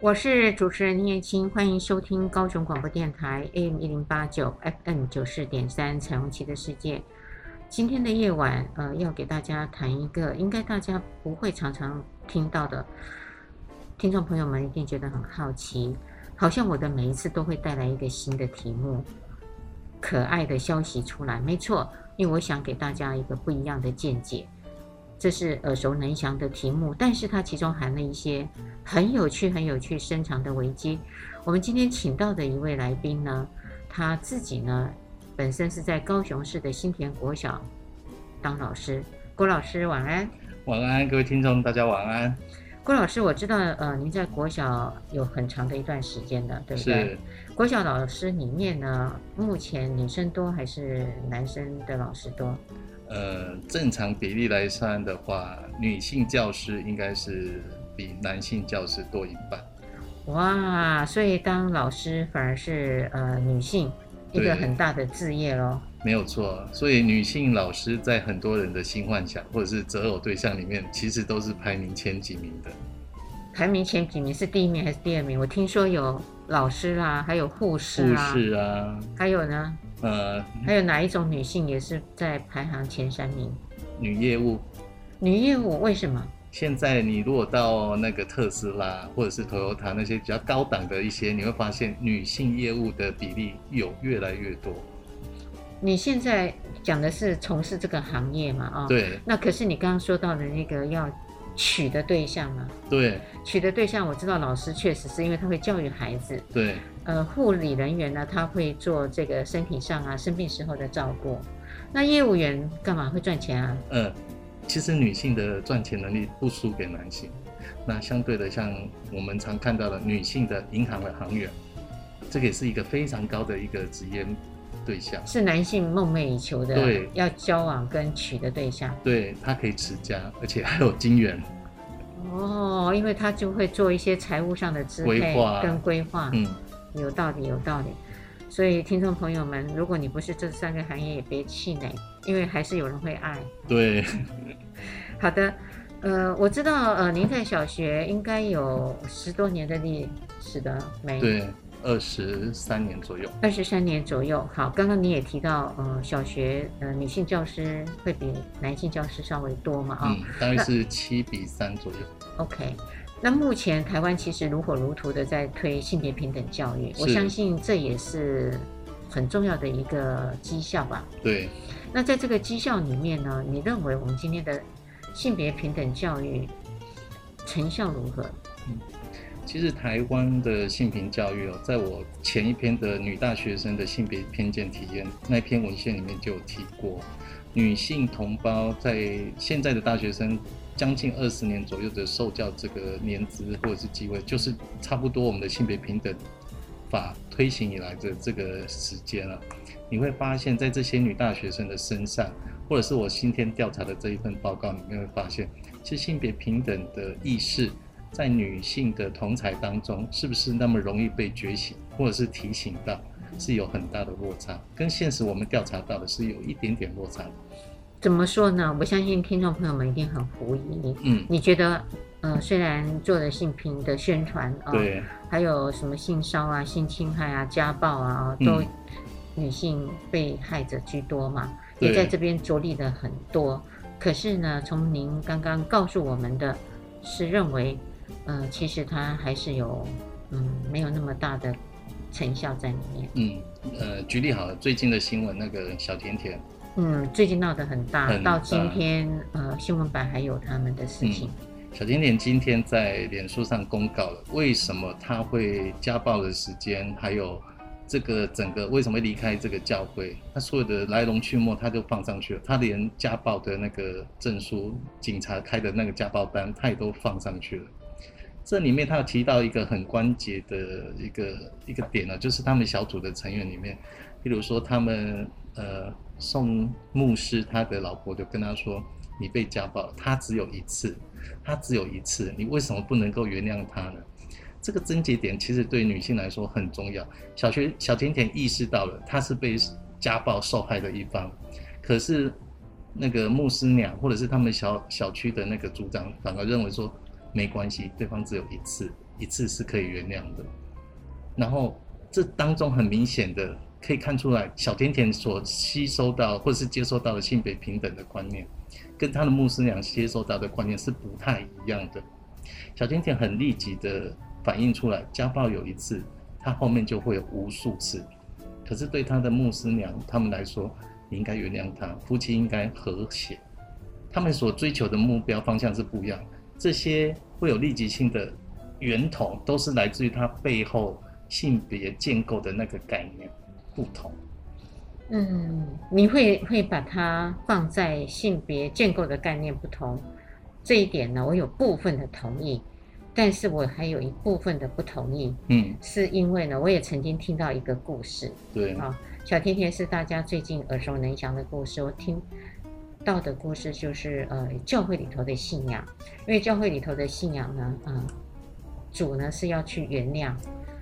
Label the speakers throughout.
Speaker 1: 我是主持人聂青，欢迎收听高雄广播电台 AM 一零八九 FM 九四点三彩虹旗的世界。今天的夜晚，呃，要给大家谈一个应该大家不会常常听到的，听众朋友们一定觉得很好奇，好像我的每一次都会带来一个新的题目，可爱的消息出来。没错，因为我想给大家一个不一样的见解。这是耳熟能详的题目，但是它其中含了一些很有趣、很有趣、深长的危机。我们今天请到的一位来宾呢，他自己呢，本身是在高雄市的新田国小当老师。郭老师晚安。
Speaker 2: 晚安，各位听众，大家晚安。
Speaker 1: 郭老师，我知道，呃，您在国小有很长的一段时间的，对不对？是。国小老师里面呢，目前女生多还是男生的老师多？
Speaker 2: 呃，正常比例来算的话，女性教师应该是比男性教师多一半。
Speaker 1: 哇，所以当老师反而是呃女性一个很大的志业喽。
Speaker 2: 没有错，所以女性老师在很多人的性幻想或者是择偶对象里面，其实都是排名前几名的。
Speaker 1: 排名前几名是第一名还是第二名？我听说有老师啦，还有护士啊，
Speaker 2: 护士啊，
Speaker 1: 还有呢？
Speaker 2: 呃，
Speaker 1: 还有哪一种女性也是在排行前三名？
Speaker 2: 女业务。
Speaker 1: 女业务为什么？
Speaker 2: 现在你如果到那个特斯拉或者是 Toyota 那些比较高档的一些，你会发现女性业务的比例有越来越多。
Speaker 1: 你现在讲的是从事这个行业嘛？啊、哦，
Speaker 2: 对。
Speaker 1: 那可是你刚刚说到的那个要娶的对象吗？
Speaker 2: 对。
Speaker 1: 取的对象，我知道老师确实是因为他会教育孩子。
Speaker 2: 对。
Speaker 1: 呃，护理人员呢，他会做这个身体上啊生病时候的照顾。那业务员干嘛会赚钱啊？
Speaker 2: 嗯，其实女性的赚钱能力不输给男性。那相对的，像我们常看到的女性的银行的行员，这个也是一个非常高的一个职业对象，
Speaker 1: 是男性梦寐以求的，对，要交往跟娶的对象。
Speaker 2: 对，他可以持家，而且还有金元。
Speaker 1: 哦，因为他就会做一些财务上的支配跟规划。嗯。有道理，有道理。所以，听众朋友们，如果你不是这三个行业，也别气馁，因为还是有人会爱。
Speaker 2: 对。
Speaker 1: 好的，呃，我知道，呃，您在小学应该有十多年的历史的没？
Speaker 2: 对，二十三年左右。
Speaker 1: 二十三年左右。好，刚刚你也提到，呃，小学呃女性教师会比男性教师稍微多嘛？啊、哦，
Speaker 2: 嗯，大概是七比三左右。
Speaker 1: OK。那目前台湾其实如火如荼的在推性别平等教育，我相信这也是很重要的一个绩效吧。
Speaker 2: 对。
Speaker 1: 那在这个绩效里面呢，你认为我们今天的性别平等教育成效如何？
Speaker 2: 其实台湾的性平教育哦，在我前一篇的女大学生的性别偏见体验那篇文献里面就有提过，女性同胞在现在的大学生。将近二十年左右的受教这个年资或者是机会，就是差不多我们的性别平等法推行以来的这个时间了。你会发现在这些女大学生的身上，或者是我今天调查的这一份报告里面会发现，其实性别平等的意识在女性的同才当中，是不是那么容易被觉醒，或者是提醒到，是有很大的落差，跟现实我们调查到的是有一点点落差。
Speaker 1: 怎么说呢？我相信听众朋友们一定很狐疑。嗯，你觉得，呃，虽然做了性平的宣传啊，对，还有什么性骚啊、性侵害啊、家暴啊，都女性被害者居多嘛，也在这边着力的很多。可是呢，从您刚刚告诉我们的，是认为，呃，其实它还是有，嗯，没有那么大的成效在里面。
Speaker 2: 嗯，呃，举例好了，最近的新闻，那个小甜甜。
Speaker 1: 嗯，最近闹得很大，很大，到今天，呃，新闻版还有他们的事情。
Speaker 2: 嗯、小甜甜今天在脸书上公告了，为什么他会家暴的时间，还有这个整个为什么会离开这个教会，他所有的来龙去脉，他就放上去了。他连家暴的那个证书，警察开的那个家暴单，他也都放上去了。这里面他有提到一个很关键的一个一个点呢，就是他们小组的成员里面，比如说他们呃。宋牧师他的老婆就跟他说：“你被家暴，他只有一次，他只有一次，你为什么不能够原谅他呢？”这个症结点其实对女性来说很重要。小学小甜甜意识到了，她是被家暴受害的一方，可是那个牧师娘或者是他们小小区的那个组长反而认为说没关系，对方只有一次，一次是可以原谅的。然后这当中很明显的可以看出来，小甜甜所吸收到或是接收到的性别平等的观念，跟他的牧师娘接收到的观念是不太一样的。小甜甜很立即的反映出来，家暴有一次，他后面就会有无数次。可是对他的牧师娘他们来说，你应该原谅他，夫妻应该和谐。他们所追求的目标方向是不一样的。这些会有立即性的源头，都是来自于它背后性别建构的那个概念不同。
Speaker 1: 嗯，你会会把它放在性别建构的概念不同。这一点呢，我有部分的同意，但是我还有一部分的不同意。
Speaker 2: 嗯，
Speaker 1: 是因为呢，我也曾经听到一个故事。
Speaker 2: 对
Speaker 1: 啊，小甜甜是大家最近耳熟能详的故事。我听到的故事就是呃，教会里头的信仰，因为教会里头的信仰呢，嗯、呃，主呢是要去原谅，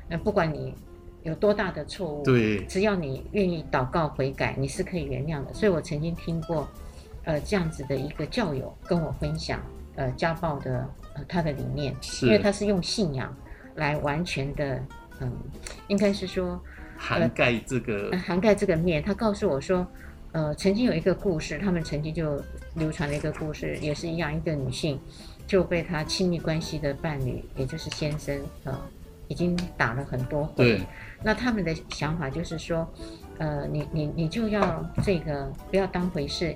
Speaker 1: 那不管你有多大的错误，
Speaker 2: 对，
Speaker 1: 只要你愿意祷告悔改，你是可以原谅的。所以我曾经听过，呃，这样子的一个教友跟我分享。呃，家暴的呃，他的理念，因为他是用信仰来完全的，嗯，应该是说
Speaker 2: 涵盖这个、
Speaker 1: 呃、涵盖这个面。他告诉我说，呃，曾经有一个故事，他们曾经就流传了一个故事，也是一样，一个女性就被她亲密关系的伴侣，也就是先生，呃，已经打了很多回。那他们的想法就是说，呃，你你你就要这个不要当回事。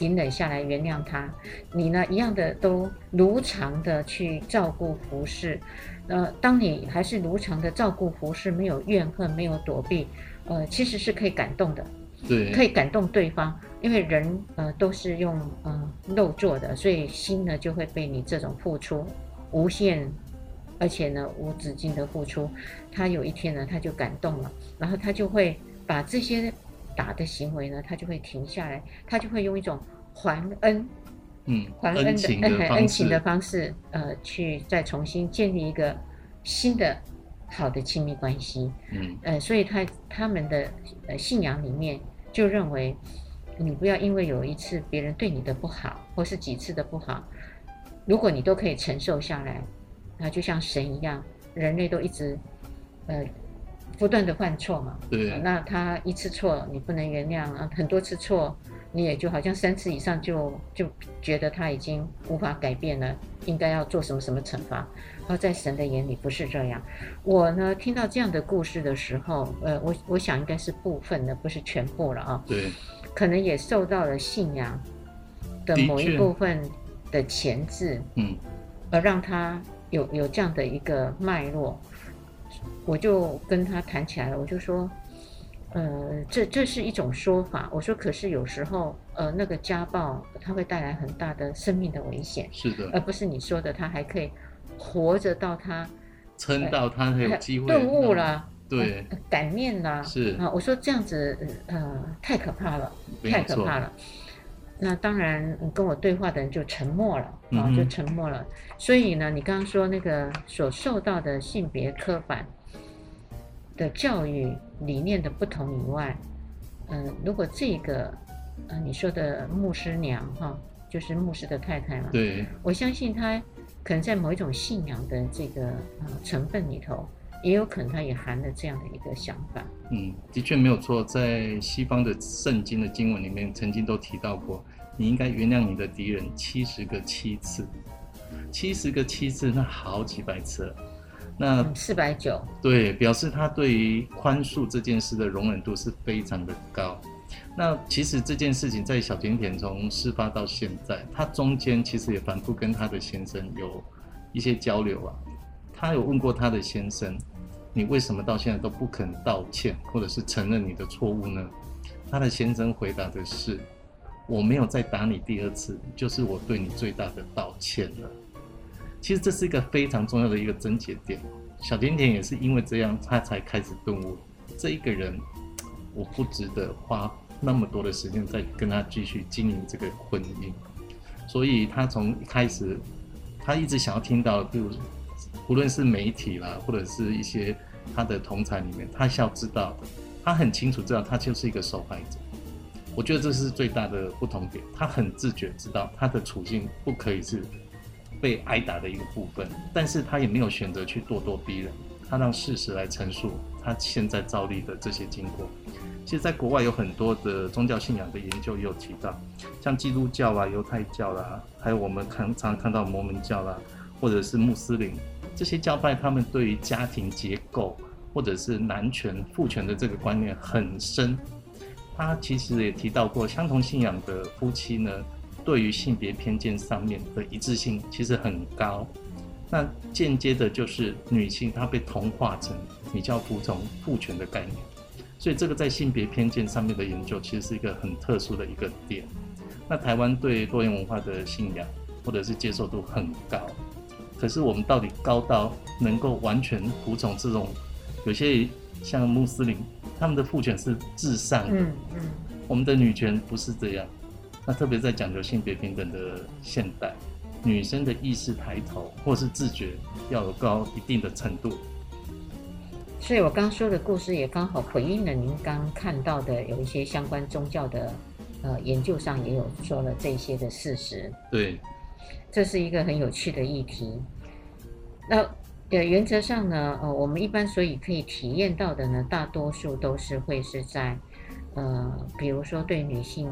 Speaker 1: 隐忍下来，原谅他。你呢，一样的都如常的去照顾服侍。呃，当你还是如常的照顾服侍，没有怨恨，没有躲避，呃，其实是可以感动的。
Speaker 2: 对，
Speaker 1: 可以感动对方，因为人呃都是用呃肉做的，所以心呢就会被你这种付出无限，而且呢无止境的付出，他有一天呢他就感动了，然后他就会把这些。打的行为呢，他就会停下来，他就会用一种还恩，
Speaker 2: 嗯，
Speaker 1: 还恩的恩
Speaker 2: 情的 方式，
Speaker 1: 恩情的方式，呃，去再重新建立一个新的好的亲密关系，
Speaker 2: 嗯，
Speaker 1: 呃，所以他他们的呃信仰里面就认为，你不要因为有一次别人对你的不好，或是几次的不好，如果你都可以承受下来，那就像神一样，人类都一直，呃。不断的犯错嘛，
Speaker 2: 对，
Speaker 1: 那他一次错你不能原谅啊，很多次错你也就好像三次以上就就觉得他已经无法改变了，应该要做什么什么惩罚。然后在神的眼里不是这样。我呢听到这样的故事的时候，呃，我我想应该是部分的，不是全部了啊。
Speaker 2: 对，
Speaker 1: 可能也受到了信仰的某一部分的前置，
Speaker 2: 嗯，
Speaker 1: 而让他有有这样的一个脉络。我就跟他谈起来了，我就说，呃，这这是一种说法。我说，可是有时候，呃，那个家暴它会带来很大的生命的危险，
Speaker 2: 是的，
Speaker 1: 而不是你说的他还可以活着到他
Speaker 2: 撑到他还有机会
Speaker 1: 顿悟了，
Speaker 2: 对，
Speaker 1: 呃、感念了，
Speaker 2: 是
Speaker 1: 啊。我说这样子，呃，太可怕了，太可怕了。那当然，跟我对话的人就沉默了，啊，就沉默了。所以呢，你刚刚说那个所受到的性别刻板的教育理念的不同以外，嗯、呃，如果这个，呃，你说的牧师娘哈，就是牧师的太太嘛，
Speaker 2: 对，
Speaker 1: 我相信她可能在某一种信仰的这个呃成分里头。也有可能她也含了这样的一个想法。
Speaker 2: 嗯，的确没有错，在西方的圣经的经文里面，曾经都提到过，你应该原谅你的敌人七十个七次，七十个七次，那好几百次了。那
Speaker 1: 四百九，
Speaker 2: 对，表示他对于宽恕这件事的容忍度是非常的高。那其实这件事情在小甜甜从事发到现在，他中间其实也反复跟他的先生有一些交流啊。他有问过他的先生。你为什么到现在都不肯道歉，或者是承认你的错误呢？他的先生回答的是：“我没有再打你第二次，就是我对你最大的道歉了。”其实这是一个非常重要的一个症结点。小甜甜也是因为这样，他才开始顿悟：这一个人，我不值得花那么多的时间再跟他继续经营这个婚姻。所以他从一开始，他一直想要听到，比如。无论是媒体啦，或者是一些他的同侪里面，他是要知道，他很清楚知道他就是一个受害者。我觉得这是最大的不同点，他很自觉知道他的处境不可以是被挨打的一个部分，但是他也没有选择去咄咄逼人，他让事实来陈述他现在遭遇的这些经过。其实，在国外有很多的宗教信仰的研究也有提到，像基督教啊、犹太教啦，还有我们常常看到摩门教啦，或者是穆斯林这些教派，他们对于家庭结构或者是男权父权的这个观念很深。他其实也提到过，相同信仰的夫妻呢，对于性别偏见上面的一致性其实很高。那间接的就是女性她被同化成比较服从父权的概念。所以这个在性别偏见上面的研究，其实是一个很特殊的一个点。那台湾对多元文化的信仰或者是接受度很高，可是我们到底高到能够完全服从这种？有些像穆斯林，他们的父权是至上的，
Speaker 1: 嗯嗯，
Speaker 2: 我们的女权不是这样。那特别在讲究性别平等的现代，女生的意识抬头或是自觉要有高一定的程度。
Speaker 1: 所以，我刚说的故事也刚好回应了您刚看到的有一些相关宗教的呃研究上也有说了这些的事实。
Speaker 2: 对，
Speaker 1: 这是一个很有趣的议题。那呃，原则上呢，呃，我们一般所以可以体验到的呢，大多数都是会是在呃，比如说对女性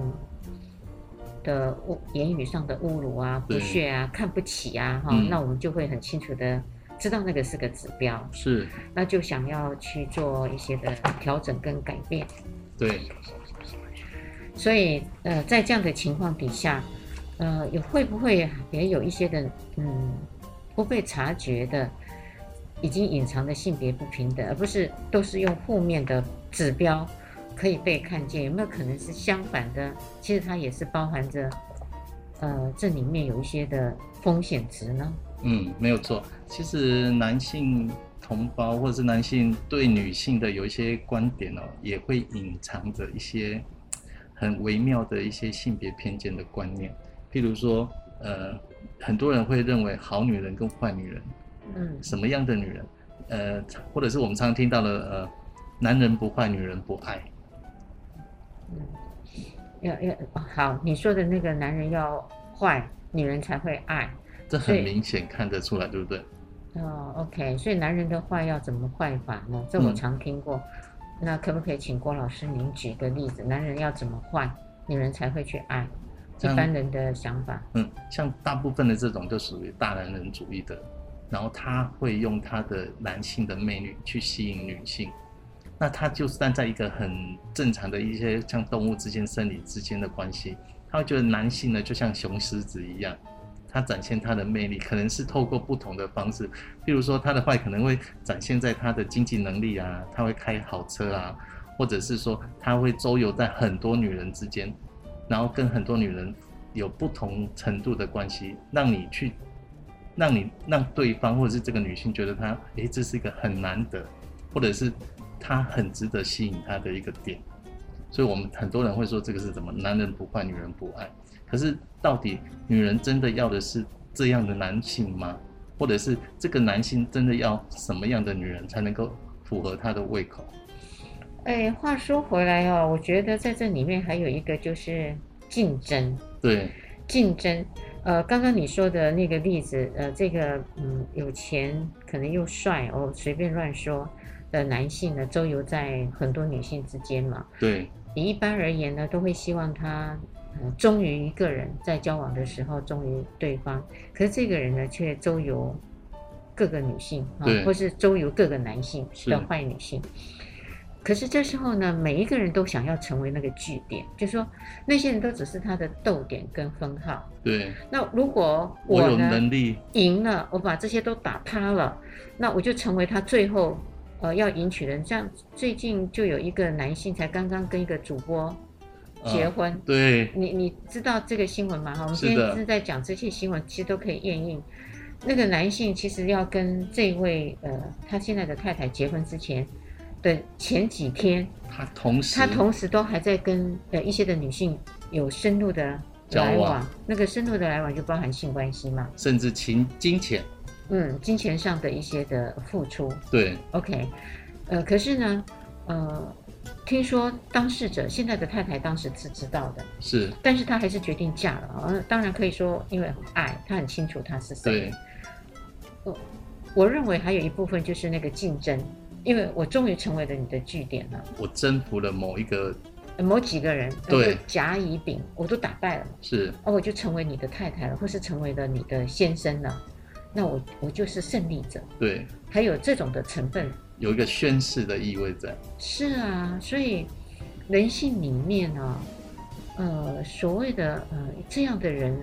Speaker 1: 的侮言语上的侮辱啊、不屑啊、看不起啊，哈、嗯，那我们就会很清楚的。知道那个是个指标，是，那就想要去做一些的调整跟改变。
Speaker 2: 对，
Speaker 1: 所以呃，在这样的情况底下，呃，有会不会也有一些的嗯不被察觉的，已经隐藏的性别不平等，而不是都是用负面的指标可以被看见？有没有可能是相反的？其实它也是包含着呃这里面有一些的风险值呢？
Speaker 2: 嗯，没有错。其实男性同胞或者是男性对女性的有一些观点哦，也会隐藏着一些很微妙的一些性别偏见的观念。譬如说，呃，很多人会认为好女人跟坏女人，嗯，什么样的女人，呃，或者是我们常常听到的，呃，男人不坏，女人不爱。
Speaker 1: 嗯，要要好，你说的那个男人要坏，女人才会爱，
Speaker 2: 这很明显看得出来，对不对？
Speaker 1: 哦，OK，所以男人的坏要怎么坏法呢？这我常听过。嗯、那可不可以请郭老师您举个例子？男人要怎么坏，女人才会去爱？一般人的想法。
Speaker 2: 嗯，像大部分的这种就属于大男人主义的，然后他会用他的男性的魅力去吸引女性。那他就是站在一个很正常的一些像动物之间生理之间的关系，他会觉得男性呢就像雄狮子一样。他展现他的魅力，可能是透过不同的方式，譬如说他的坏可能会展现在他的经济能力啊，他会开好车啊，或者是说他会周游在很多女人之间，然后跟很多女人有不同程度的关系，让你去，让你让对方或者是这个女性觉得他，诶，这是一个很难得，或者是他很值得吸引他的一个点，所以我们很多人会说这个是什么？男人不坏，女人不爱。可是，到底女人真的要的是这样的男性吗？或者是这个男性真的要什么样的女人才能够符合他的胃口？
Speaker 1: 哎，话说回来哦，我觉得在这里面还有一个就是竞争。
Speaker 2: 对，
Speaker 1: 竞争。呃，刚刚你说的那个例子，呃，这个嗯，有钱可能又帅哦，随便乱说的男性呢，周游在很多女性之间嘛。
Speaker 2: 对。
Speaker 1: 你一般而言呢，都会希望他。嗯，忠于一个人，在交往的时候忠于对方，可是这个人呢，却周游各个女性啊，或是周游各个男性的坏女性。可是这时候呢，每一个人都想要成为那个据点，就是说那些人都只是他的逗点跟分号。
Speaker 2: 对。
Speaker 1: 那如果我，
Speaker 2: 我有能力
Speaker 1: 赢了，我把这些都打趴了，那我就成为他最后呃要迎娶的人。像最近就有一个男性才刚刚跟一个主播。结婚，
Speaker 2: 哦、对，
Speaker 1: 你你知道这个新闻吗？哈，我们今天是在讲这些新闻，其实都可以验孕。那个男性其实要跟这位呃他现在的太太结婚之前的前几天，
Speaker 2: 他同时
Speaker 1: 他同时都还在跟呃一些的女性有深入的来往，往那个深入的来往就包含性关系嘛，
Speaker 2: 甚至情金钱，
Speaker 1: 嗯，金钱上的一些的付出，
Speaker 2: 对，OK，
Speaker 1: 呃，可是呢，呃。听说当事者现在的太太当时是知道的，
Speaker 2: 是，
Speaker 1: 但是她还是决定嫁了啊。当然可以说，因为很爱，她很清楚他是谁。
Speaker 2: 对。
Speaker 1: 我我认为还有一部分就是那个竞争，因为我终于成为了你的据点了。
Speaker 2: 我征服了某一个。
Speaker 1: 某几个人，
Speaker 2: 对，
Speaker 1: 甲乙丙我都打败了，
Speaker 2: 是，
Speaker 1: 而我就成为你的太太了，或是成为了你的先生了，那我我就是胜利者。
Speaker 2: 对，
Speaker 1: 还有这种的成分，
Speaker 2: 有一个宣誓的意味在。
Speaker 1: 是啊，所以人性里面呢、啊，呃，所谓的呃这样的人，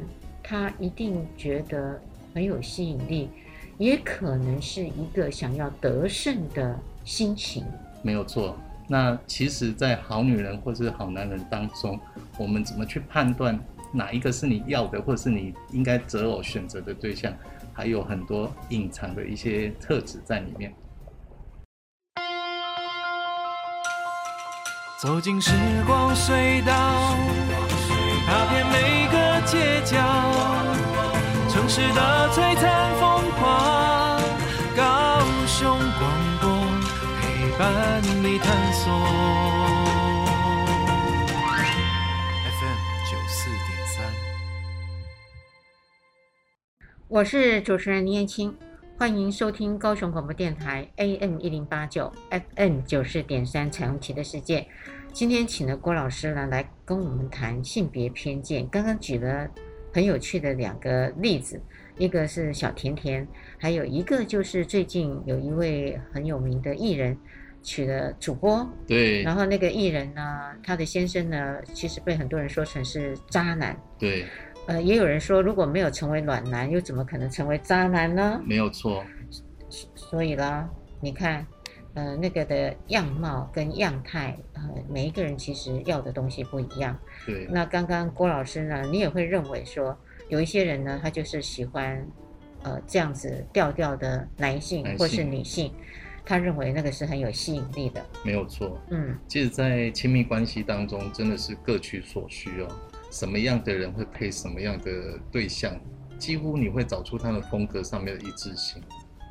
Speaker 1: 他一定觉得很有吸引力，也可能是一个想要得胜的心情。
Speaker 2: 没有错。那其实，在好女人或是好男人当中，我们怎么去判断哪一个是你要的，或是你应该择偶选择的对象，还有很多隐藏的一些特质在里面。走进时光隧道，踏遍每个街角，城市的璀璨风光，高雄广播陪伴你探索。
Speaker 1: 我是主持人林燕青，欢迎收听高雄广播电台 AM 一零八九 FM 九四点三彩虹旗的世界。今天请了郭老师呢来跟我们谈性别偏见。刚刚举了很有趣的两个例子，一个是小甜甜，还有一个就是最近有一位很有名的艺人娶了主播。
Speaker 2: 对。
Speaker 1: 然后那个艺人呢，他的先生呢，其实被很多人说成是渣男。
Speaker 2: 对。
Speaker 1: 呃，也有人说，如果没有成为暖男，又怎么可能成为渣男呢？
Speaker 2: 没有错。
Speaker 1: 所以啦，你看，呃，那个的样貌跟样态，呃，每一个人其实要的东西不一样。
Speaker 2: 对。
Speaker 1: 那刚刚郭老师呢，你也会认为说，有一些人呢，他就是喜欢，呃，这样子调调的男性或是女性，他认为那个是很有吸引力的。
Speaker 2: 没有错。
Speaker 1: 嗯。
Speaker 2: 其实，在亲密关系当中，真的是各取所需哦。什么样的人会配什么样的对象，几乎你会找出他们风格上面的一致性。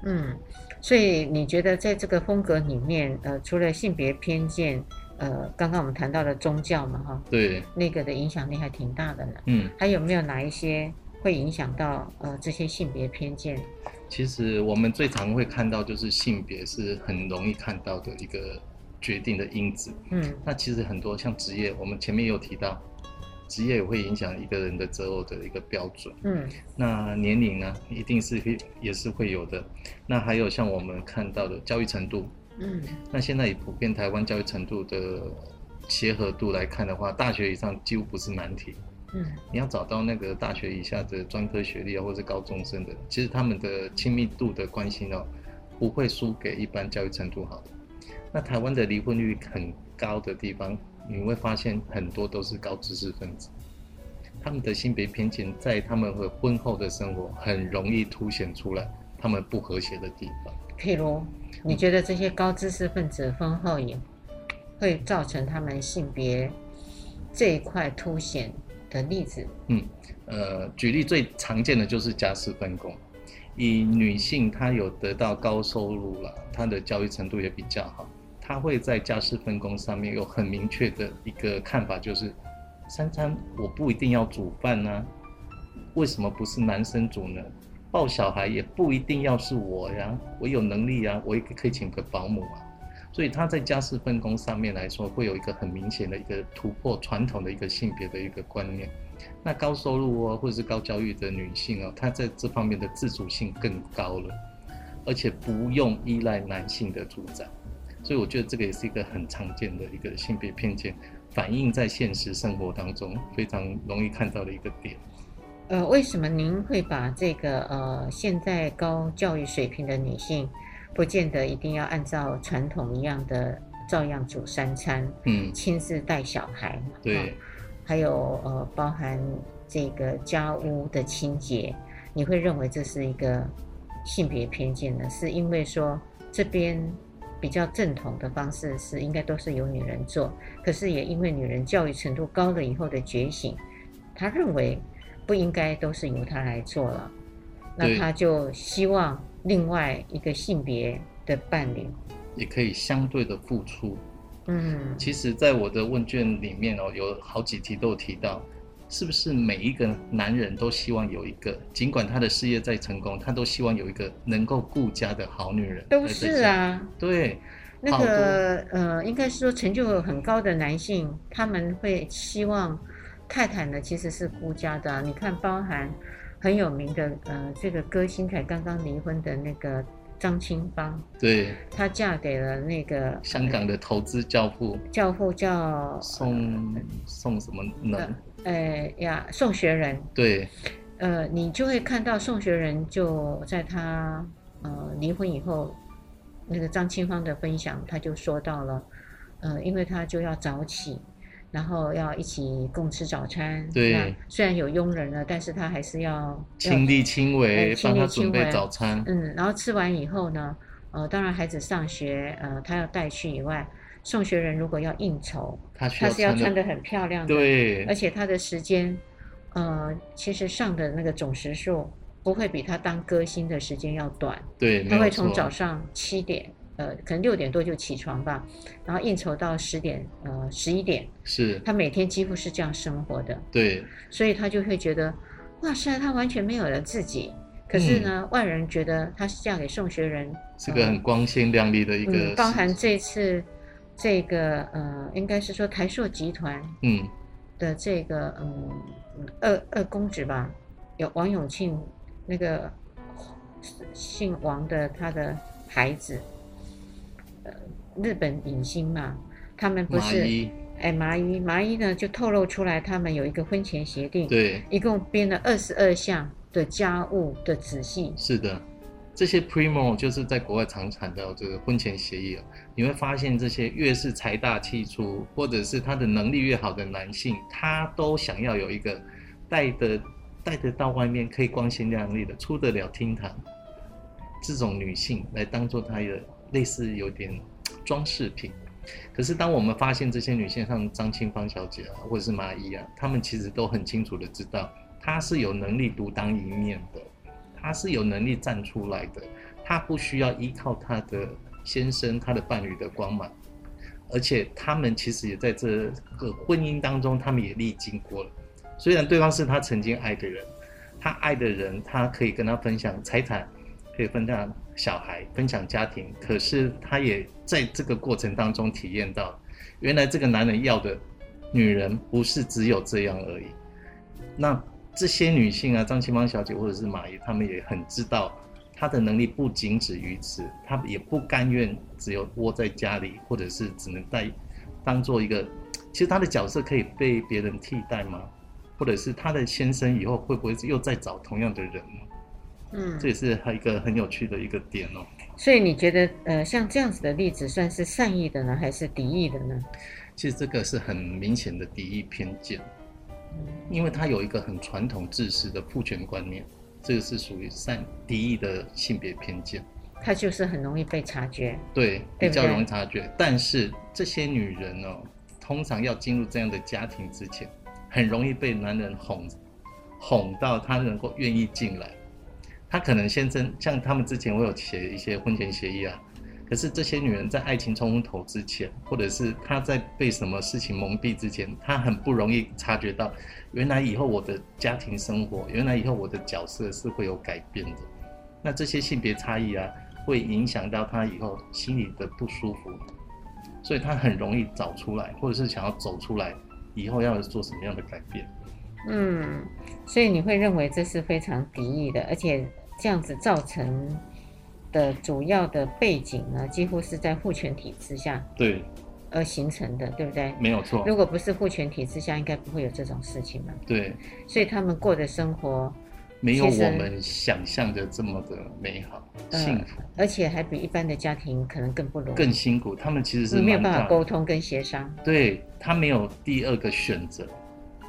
Speaker 1: 嗯，所以你觉得在这个风格里面，呃，除了性别偏见，呃，刚刚我们谈到的宗教嘛，哈，
Speaker 2: 对，
Speaker 1: 那个的影响力还挺大的呢。
Speaker 2: 嗯，
Speaker 1: 还有没有哪一些会影响到呃这些性别偏见？
Speaker 2: 其实我们最常会看到就是性别是很容易看到的一个决定的因子。
Speaker 1: 嗯，
Speaker 2: 那其实很多像职业，我们前面也有提到。职业也会影响一个人的择偶的一个标准。
Speaker 1: 嗯，那
Speaker 2: 年龄呢，一定是也是会有的。那还有像我们看到的教育程度。
Speaker 1: 嗯，
Speaker 2: 那现在以普遍台湾教育程度的协和度来看的话，大学以上几乎不是难题。
Speaker 1: 嗯，
Speaker 2: 你要找到那个大学以下的专科学历啊，或者高中生的，其实他们的亲密度的关系呢，不会输给一般教育程度好的。那台湾的离婚率很高的地方。你会发现很多都是高知识分子，他们的性别偏见在他们的婚后的生活很容易凸显出来，他们不和谐的地方。
Speaker 1: 譬如，你觉得这些高知识分子婚后也会造成他们性别这一块凸显的例子？
Speaker 2: 嗯，呃，举例最常见的就是家事分工，以女性她有得到高收入了，她的教育程度也比较好。他会在家事分工上面有很明确的一个看法，就是三餐我不一定要煮饭呢，为什么不是男生煮呢？抱小孩也不一定要是我呀，我有能力呀，我也可以请个保姆啊。所以他在家事分工上面来说，会有一个很明显的一个突破传统的一个性别的一个观念。那高收入哦，或者是高教育的女性哦，她在这方面的自主性更高了，而且不用依赖男性的主宰。所以我觉得这个也是一个很常见的一个性别偏见，反映在现实生活当中非常容易看到的一个点。
Speaker 1: 呃，为什么您会把这个呃现在高教育水平的女性，不见得一定要按照传统一样的照样煮三餐，
Speaker 2: 嗯，
Speaker 1: 亲自带小孩，
Speaker 2: 对，
Speaker 1: 哦、还有呃包含这个家屋的清洁，你会认为这是一个性别偏见呢？是因为说这边。比较正统的方式是应该都是由女人做，可是也因为女人教育程度高了以后的觉醒，他认为不应该都是由他来做了，那他就希望另外一个性别的伴侣
Speaker 2: 也可以相对的付出，
Speaker 1: 嗯，
Speaker 2: 其实，在我的问卷里面哦，有好几题都有提到，是不是每一个男人都希望有一个，尽管他的事业再成功，他都希望有一个能够顾家的好女人。
Speaker 1: 都是啊，
Speaker 2: 对，
Speaker 1: 那个呃，应该是说成就很高的男性，他们会希望太太呢其实是顾家的啊。你看，包含很有名的呃，这个歌星才刚刚离婚的那个。张清芳，
Speaker 2: 对，
Speaker 1: 她嫁给了那个
Speaker 2: 香港的投资教父，
Speaker 1: 教父叫
Speaker 2: 宋宋什么能？
Speaker 1: 呃呀，宋学仁。
Speaker 2: 对，
Speaker 1: 呃，你就会看到宋学仁就在他呃离婚以后，那个张清芳的分享，他就说到了，呃，因为他就要早起。然后要一起共吃早餐。
Speaker 2: 对，
Speaker 1: 虽然有佣人了，但是他还是要
Speaker 2: 亲力亲为帮他准备早餐。
Speaker 1: 嗯，然后吃完以后呢，呃，当然孩子上学，呃，他要带去以外，宋学仁如果要应酬，他，他是要穿得很漂亮的。
Speaker 2: 对，
Speaker 1: 而且他的时间，呃，其实上的那个总时数不会比他当歌星的时间要短。
Speaker 2: 对，
Speaker 1: 他会从早上七点。呃，可能六点多就起床吧，然后应酬到十点，呃，十一点。
Speaker 2: 是。他
Speaker 1: 每天几乎是这样生活的。
Speaker 2: 对。
Speaker 1: 所以他就会觉得，哇塞，他完全没有了自己。可是呢，嗯、外人觉得她是嫁给宋学仁，
Speaker 2: 是个很光鲜亮丽的一个、
Speaker 1: 嗯。包含这次这个呃，应该是说台塑集团嗯的这个嗯二二公子吧，有王永庆那个姓王的他的孩子。日本影星嘛，他们不是哎，麻衣麻衣呢就透露出来，他们有一个婚前协定，
Speaker 2: 对，
Speaker 1: 一共编了二十二项的家务的仔细。
Speaker 2: 是的，这些 primo 就是在国外常谈的这个婚前协议啊，你会发现这些越是财大气粗，或者是他的能力越好的男性，他都想要有一个带的带得到外面可以光鲜亮丽的出得了厅堂这种女性来当做他的类似有点。装饰品，可是当我们发现这些女性，像张清芳小姐啊，或者是麻衣啊，她们其实都很清楚的知道，她是有能力独当一面的，他是有能力站出来的，他不需要依靠他的先生、他的伴侣的光芒，而且他们其实也在这个婚姻当中，他们也历经过了。虽然对方是他曾经爱的人，他爱的人，他可以跟他分享财产，可以分享。小孩分享家庭，可是他也在这个过程当中体验到，原来这个男人要的女人不是只有这样而已。那这些女性啊，张清芳小姐或者是马姨，她们也很知道，她的能力不仅止于此，她也不甘愿只有窝在家里，或者是只能在当做一个。其实她的角色可以被别人替代吗？或者是她的先生以后会不会又再找同样的人呢？嗯，这也是一个很有趣的一个点哦。
Speaker 1: 所以你觉得，呃，像这样子的例子，算是善意的呢，还是敌意的呢？
Speaker 2: 其实这个是很明显的敌意偏见，因为他有一个很传统制式的父权观念，这个是属于善敌意的性别偏见。
Speaker 1: 他就是很容易被察觉，
Speaker 2: 对，比较容易察觉。但是这些女人哦，通常要进入这样的家庭之前，很容易被男人哄，哄到他能够愿意进来。他可能先生像他们之前我有写一些婚前协议啊，可是这些女人在爱情冲昏头之前，或者是她在被什么事情蒙蔽之前，她很不容易察觉到，原来以后我的家庭生活，原来以后我的角色是会有改变的。那这些性别差异啊，会影响到她以后心里的不舒服，所以她很容易找出来，或者是想要走出来，以后要做什么样的改变。
Speaker 1: 嗯，所以你会认为这是非常敌意的，而且这样子造成的主要的背景呢，几乎是在父权体制下对而形成的，对不对？
Speaker 2: 没有错。
Speaker 1: 如果不是父权体制下，应该不会有这种事情嘛。
Speaker 2: 对。
Speaker 1: 所以他们过的生活
Speaker 2: 没有我们想象的这么的美好、幸福，
Speaker 1: 而且还比一般的家庭可能更不容易、
Speaker 2: 更辛苦。他们其实是
Speaker 1: 没有办法沟通跟协商，
Speaker 2: 对，他没有第二个选择。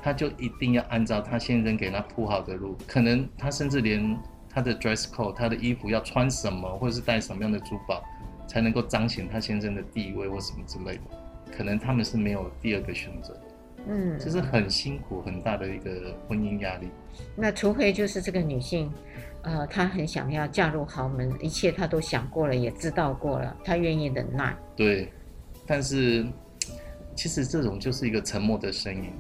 Speaker 2: 他就一定要按照他先生给他铺好的路，可能他甚至连他的 dress code，他的衣服要穿什么，或者是戴什么样的珠宝，才能够彰显他先生的地位或什么之类的，可能他们是没有第二个选择。嗯，这是很辛苦很大的一个婚姻压力。
Speaker 1: 那除非就是这个女性，呃，她很想要嫁入豪门，一切她都想过了，也知道过了，她愿意忍耐。
Speaker 2: 对，但是其实这种就是一个沉默的声音，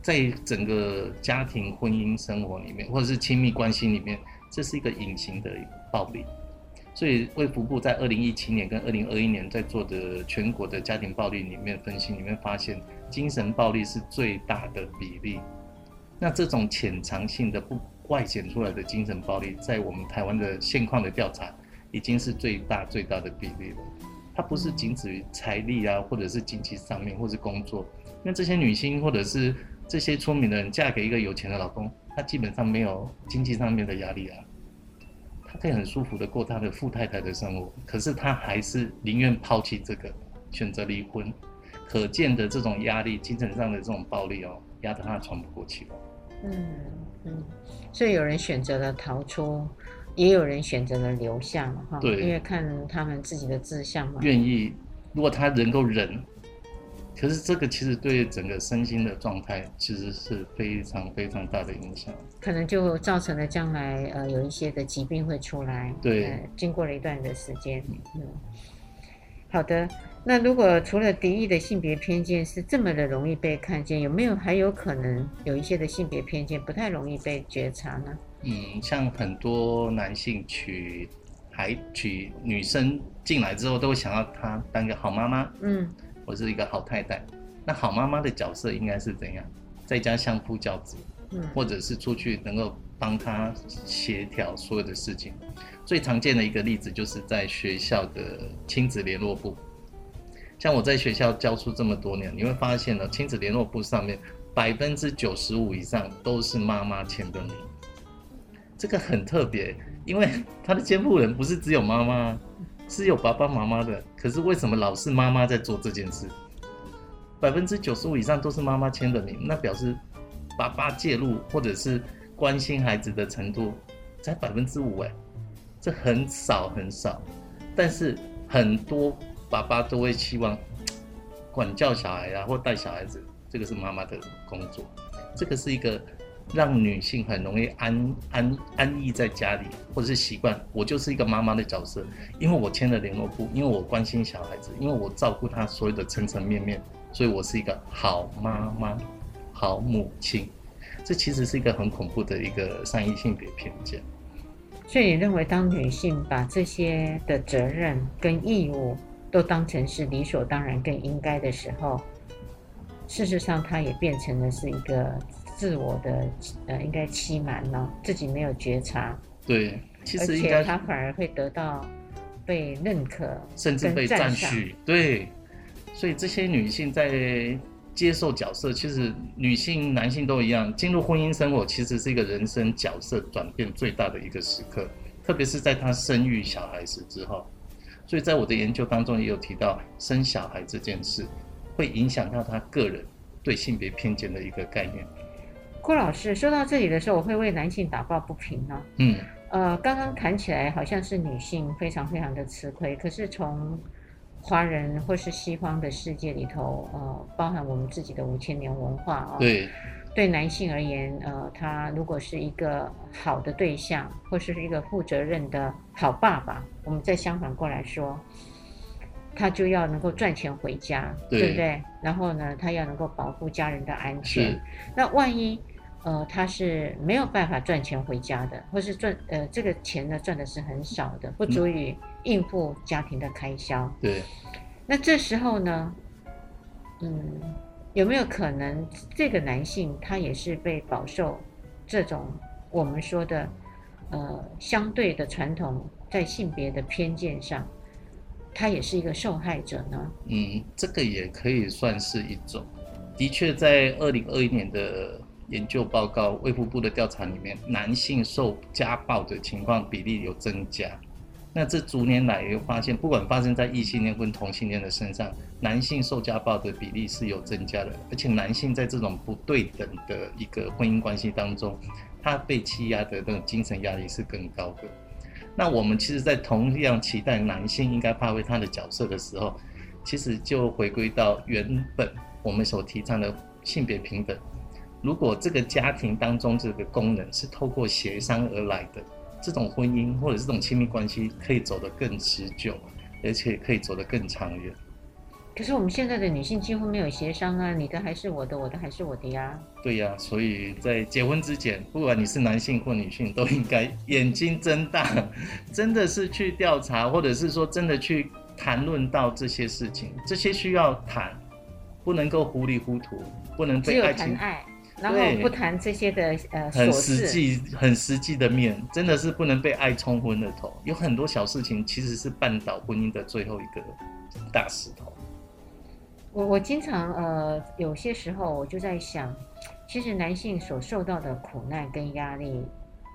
Speaker 2: 在整个家庭婚姻生活里面，或者是亲密关系里面，这是一个隐形的暴力。所以卫福部在二零一七年跟二零二一年在做的全国的家庭暴力里面分析里面发现，精神暴力是最大的比例。那这种潜藏性的不外显出来的精神暴力，在我们台湾的现况的调查，已经是最大最大的比例了。它不是仅止于财力啊，或者是经济上面，或是工作。那这些女性或者是这些出名的人，嫁给一个有钱的老公，她基本上没有经济上面的压力啊，他可以很舒服的过他的富太太的生活。可是他还是宁愿抛弃这个，选择离婚。可见的这种压力，精神上的这种暴力哦，压得他喘不过气。
Speaker 1: 嗯嗯，所以有人选择了逃出。也有人选择了留下嘛，哈，对因为看他们自己的志向嘛。
Speaker 2: 愿意，如果他能够忍，可是这个其实对整个身心的状态其实是非常非常大的影响。
Speaker 1: 可能就造成了将来呃有一些的疾病会出来。
Speaker 2: 对，
Speaker 1: 呃、经过了一段的时间，嗯，好的。那如果除了敌意的性别偏见是这么的容易被看见，有没有还有可能有一些的性别偏见不太容易被觉察呢？
Speaker 2: 嗯，像很多男性娶还娶女生进来之后，都会想要她当个好妈妈，嗯，或是一个好太太。那好妈妈的角色应该是怎样？在家相夫教子，嗯，或者是出去能够帮他协调所有的事情。最常见的一个例子就是在学校的亲子联络部。像我在学校教书这么多年，你会发现呢，亲子联络部上面百分之九十五以上都是妈妈签的名。这个很特别，因为他的监护人不是只有妈妈，是有爸爸妈妈的。可是为什么老是妈妈在做这件事？百分之九十五以上都是妈妈签的名，那表示爸爸介入或者是关心孩子的程度才百分之五，哎，这很少很少。但是很多爸爸都会希望管教小孩啊，或带小孩子，这个是妈妈的工作，这个是一个。让女性很容易安安安逸在家里，或者是习惯我就是一个妈妈的角色，因为我签了联络簿，因为我关心小孩子，因为我照顾他所有的层层面面，所以我是一个好妈妈、好母亲。这其实是一个很恐怖的一个善意性别偏见。
Speaker 1: 所以你认为，当女性把这些的责任跟义务都当成是理所当然、更应该的时候，事实上，她也变成了是一个。自我的呃，应该欺瞒了，自己没有觉察。
Speaker 2: 对，其实
Speaker 1: 应该他反而会得到被认可，
Speaker 2: 甚至被赞许。对，所以这些女性在接受角色，其实女性、男性都一样，进入婚姻生活其实是一个人生角色转变最大的一个时刻，特别是在她生育小孩子之后。所以在我的研究当中也有提到，生小孩这件事会影响到她个人对性别偏见的一个概念。
Speaker 1: 郭老师说到这里的时候，我会为男性打抱不平呢。嗯，呃，刚刚谈起来好像是女性非常非常的吃亏，可是从华人或是西方的世界里头，呃，包含我们自己的五千年文化啊，
Speaker 2: 对，
Speaker 1: 对男性而言，呃，他如果是一个好的对象，或是一个负责任的好爸爸，我们再相反过来说，他就要能够赚钱回家，对，对不对？然后呢，他要能够保护家人的安全。那万一呃，他是没有办法赚钱回家的，或是赚呃这个钱呢赚的是很少的，不足以应付家庭的开销。
Speaker 2: 嗯、对，
Speaker 1: 那这时候呢，嗯，有没有可能这个男性他也是被饱受这种我们说的呃相对的传统在性别的偏见上，他也是一个受害者呢？
Speaker 2: 嗯，这个也可以算是一种。的确，在二零二一年的。研究报告，卫福部的调查里面，男性受家暴的情况比例有增加。那这逐年来又发现，不管发生在异性恋或同性恋的身上，男性受家暴的比例是有增加的。而且男性在这种不对等的一个婚姻关系当中，他被欺压的那种精神压力是更高的。那我们其实，在同样期待男性应该发挥他的角色的时候，其实就回归到原本我们所提倡的性别平等。如果这个家庭当中这个功能是透过协商而来的，这种婚姻或者这种亲密关系可以走得更持久，而且可以走得更长远。
Speaker 1: 可是我们现在的女性几乎没有协商啊，你的还是我的，我的还是我的呀。
Speaker 2: 对呀，所以在结婚之前，不管你是男性或女性，都应该眼睛睁大，真的是去调查，或者是说真的去谈论到这些事情，这些需要谈，不能够糊里糊涂，不能被爱情。
Speaker 1: 然后不谈这些的呃，
Speaker 2: 很实际、很实际的面，真的是不能被爱冲昏了头。有很多小事情其实是绊倒婚姻的最后一个大石头。
Speaker 1: 我我经常呃，有些时候我就在想，其实男性所受到的苦难跟压力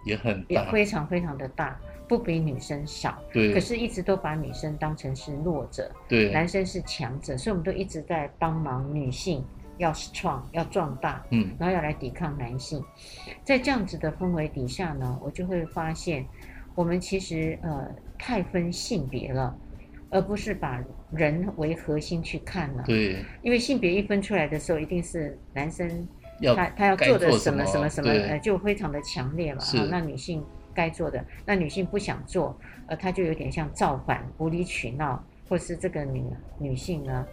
Speaker 2: 也很大，
Speaker 1: 也非常非常的大，不比女生少。
Speaker 2: 对。
Speaker 1: 可是，一直都把女生当成是弱者，
Speaker 2: 对，
Speaker 1: 男生是强者，所以我们都一直在帮忙女性。要 strong，要壮大，嗯，然后要来抵抗男性，在这样子的氛围底下呢，我就会发现，我们其实呃太分性别了，而不是把人为核心去看了。
Speaker 2: 对，
Speaker 1: 因为性别一分出来的时候，一定是男生他他要做的什么什么什么，呃，就非常的强烈了。是。那女性该做的，那女性不想做，呃，他就有点像造反、无理取闹，或是这个女女性呢，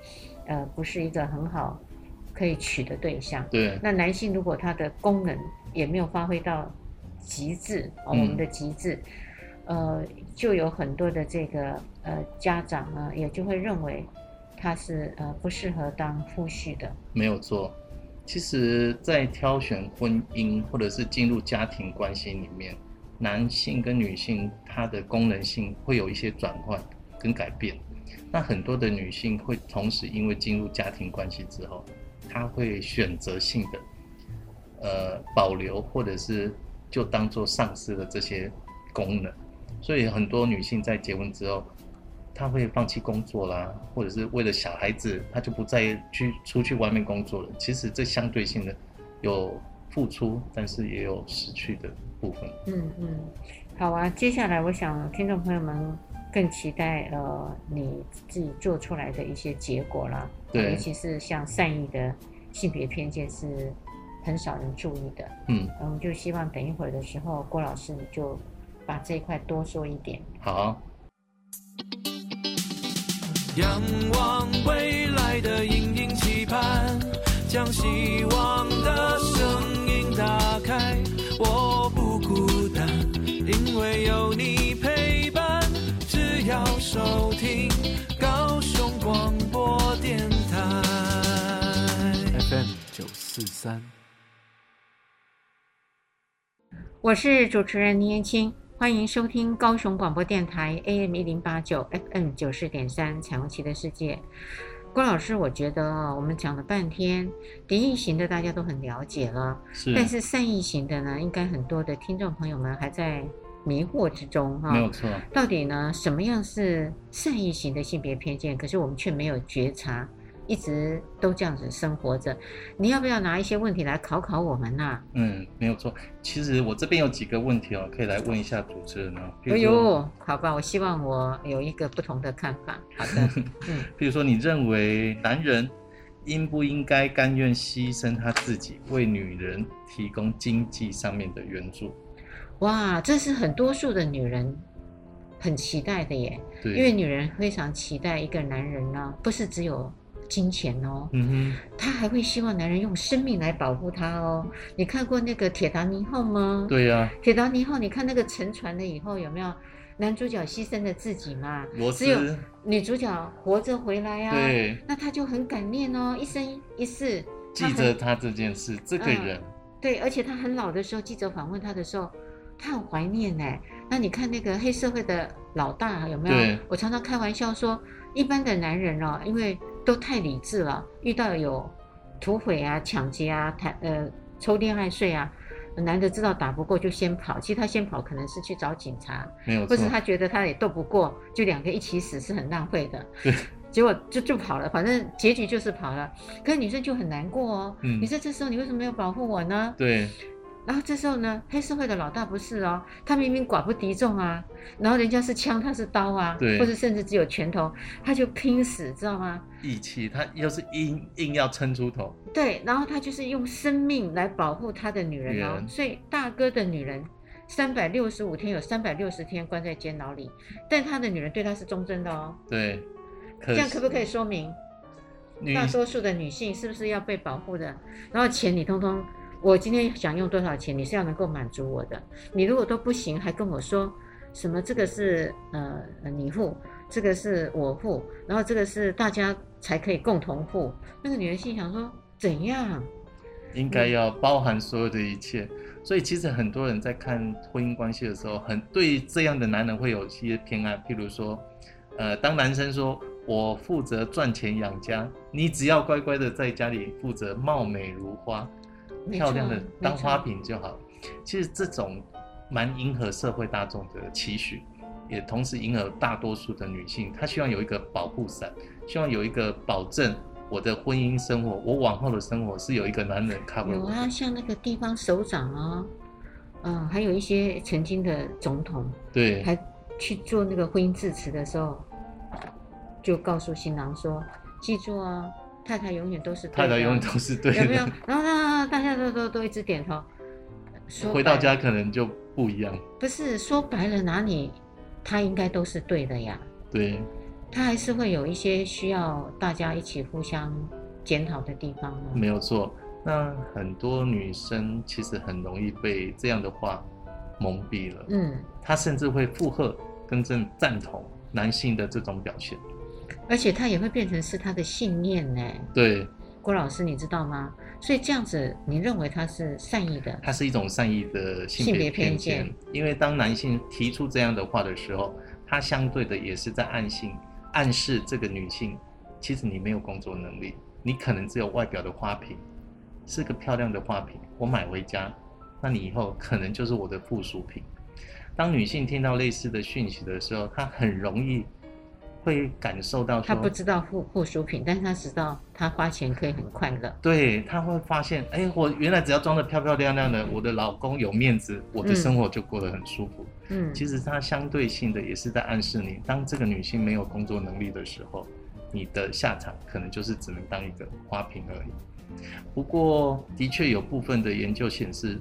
Speaker 1: 呃，不是一个很好。可以娶的对象，
Speaker 2: 对。
Speaker 1: 那男性如果他的功能也没有发挥到极致，哦，我们的极致，嗯，呃，就有很多的这个呃家长呢，也就会认为他是呃不适合当夫婿的。
Speaker 2: 没有错，其实，在挑选婚姻或者是进入家庭关系里面，男性跟女性他的功能性会有一些转换跟改变。那很多的女性会同时因为进入家庭关系之后。他会选择性的，呃，保留或者是就当做丧失了这些功能，所以很多女性在结婚之后，她会放弃工作啦，或者是为了小孩子，她就不再去出去外面工作了。其实这相对性的有付出，但是也有失去的部分。
Speaker 1: 嗯嗯，好啊，接下来我想听众朋友们更期待呃你自己做出来的一些结果啦。
Speaker 2: 对，
Speaker 1: 尤其是像善意的性别偏见是很少人注意的。
Speaker 2: 嗯，
Speaker 1: 我们就希望等一会儿的时候，郭老师你就把这一块多说一点。
Speaker 2: 好。
Speaker 3: 仰望未来的期盼，将希望的声音打开。我不孤单，因为有你陪伴。只要收
Speaker 1: 我是主持人倪燕青，欢迎收听高雄广播电台 AM 一零八九 FM 九四点三彩虹旗的世界。郭老师，我觉得我们讲了半天，敌意型的大家都很了解了，
Speaker 2: 是，
Speaker 1: 但是善意型的呢，应该很多的听众朋友们还在迷惑之中哈。
Speaker 2: 没有错，
Speaker 1: 到底呢，什么样是善意型的性别偏见？可是我们却没有觉察。一直都这样子生活着，你要不要拿一些问题来考考我们呐、啊？
Speaker 2: 嗯，没有错。其实我这边有几个问题哦，可以来问一下主持人哦。
Speaker 1: 哎呦，好吧，我希望我有一个不同的看法。好的，嗯，
Speaker 2: 比如说你认为男人应不应该甘愿牺牲他自己，为女人提供经济上面的援助？
Speaker 1: 哇，这是很多数的女人很期待的耶。对，因为女人非常期待一个男人呢，不是只有。金钱哦，
Speaker 2: 嗯哼，
Speaker 1: 他还会希望男人用生命来保护他哦。你看过那个铁达尼号吗？
Speaker 2: 对呀、啊，
Speaker 1: 铁达尼号，你看那个沉船了以后有没有男主角牺牲了自己嘛？只有女主角活着回来啊。
Speaker 2: 对，
Speaker 1: 那他就很感念哦，一生一世
Speaker 2: 记着他这件事，这个人、嗯。
Speaker 1: 对，而且他很老的时候，记者访问他的时候，他很怀念呢。那你看那个黑社会的老大有没有？我常常开玩笑说，一般的男人哦，因为都太理智了，遇到有土匪啊、抢劫啊、谈呃抽恋爱税啊，男的知道打不过就先跑。其实他先跑可能是去找警察，
Speaker 2: 没有错，
Speaker 1: 或是他觉得他也斗不过，就两个一起死是很浪费的。
Speaker 2: 对，
Speaker 1: 结果就就跑了，反正结局就是跑了。可是女生就很难过哦。嗯，你说这时候你为什么没有保护我呢？
Speaker 2: 对。
Speaker 1: 然后这时候呢，黑社会的老大不是哦，他明明寡不敌众啊，然后人家是枪，他是刀啊，
Speaker 2: 对，
Speaker 1: 或者甚至只有拳头，他就拼死，知道吗？
Speaker 2: 义气，他又是硬硬要撑出头。
Speaker 1: 对，然后他就是用生命来保护他的女人哦，所以大哥的女人三百六十五天有三百六十天关在监牢里，但他的女人对他是忠贞的哦。
Speaker 2: 对，
Speaker 1: 这样可不可以说明？大多数的女性是不是要被保护的？然后钱你通通，我今天想用多少钱，你是要能够满足我的。你如果都不行，还跟我说什么这个是呃你付，这个是我付，然后这个是大家才可以共同付。那个女人心想说怎样？
Speaker 2: 应该要包含所有的一切。所以其实很多人在看婚姻关系的时候，很对这样的男人会有一些偏爱。譬如说，呃，当男生说我负责赚钱养家，你只要乖乖的在家里负责貌美如花、漂亮的当花瓶就好。其实这种蛮迎合社会大众的期许，也同时迎合大多数的女性，她希望有一个保护伞，希望有一个保证。我的婚姻生活，我往后的生活是有一个男人 cover。
Speaker 1: 有啊，像那个地方首长啊，嗯，还有一些曾经的总统，
Speaker 2: 对，
Speaker 1: 还去做那个婚姻致辞的时候，就告诉新郎说：“记住啊，太太永远都是对的，
Speaker 2: 太太永远都是对的。”有没有？
Speaker 1: 然后呢，大家都都都一直点头。
Speaker 2: 回到家可能就不一样。
Speaker 1: 不是说白了，哪里他应该都是对的呀？
Speaker 2: 对。
Speaker 1: 他还是会有一些需要大家一起互相检讨的地方。
Speaker 2: 没有错，那很多女生其实很容易被这样的话蒙蔽了。嗯，她甚至会附和跟正赞同男性的这种表现，
Speaker 1: 而且他也会变成是他的信念呢。
Speaker 2: 对，
Speaker 1: 郭老师，你知道吗？所以这样子，你认为他是善意的？
Speaker 2: 他是一种善意的性别偏见，因为当男性提出这样的话的时候，他相对的也是在暗性。暗示这个女性，其实你没有工作能力，你可能只有外表的花瓶，是个漂亮的花瓶，我买回家，那你以后可能就是我的附属品。当女性听到类似的讯息的时候，她很容易会感受到，
Speaker 1: 她不知道护护肤品，但是她知道她花钱可以很快乐。
Speaker 2: 对，她会发现，哎，我原来只要装的漂漂亮亮的，我的老公有面子，我的生活就过得很舒服。嗯嗯，其实它相对性的也是在暗示你，当这个女性没有工作能力的时候，你的下场可能就是只能当一个花瓶而已。不过，的确有部分的研究显示，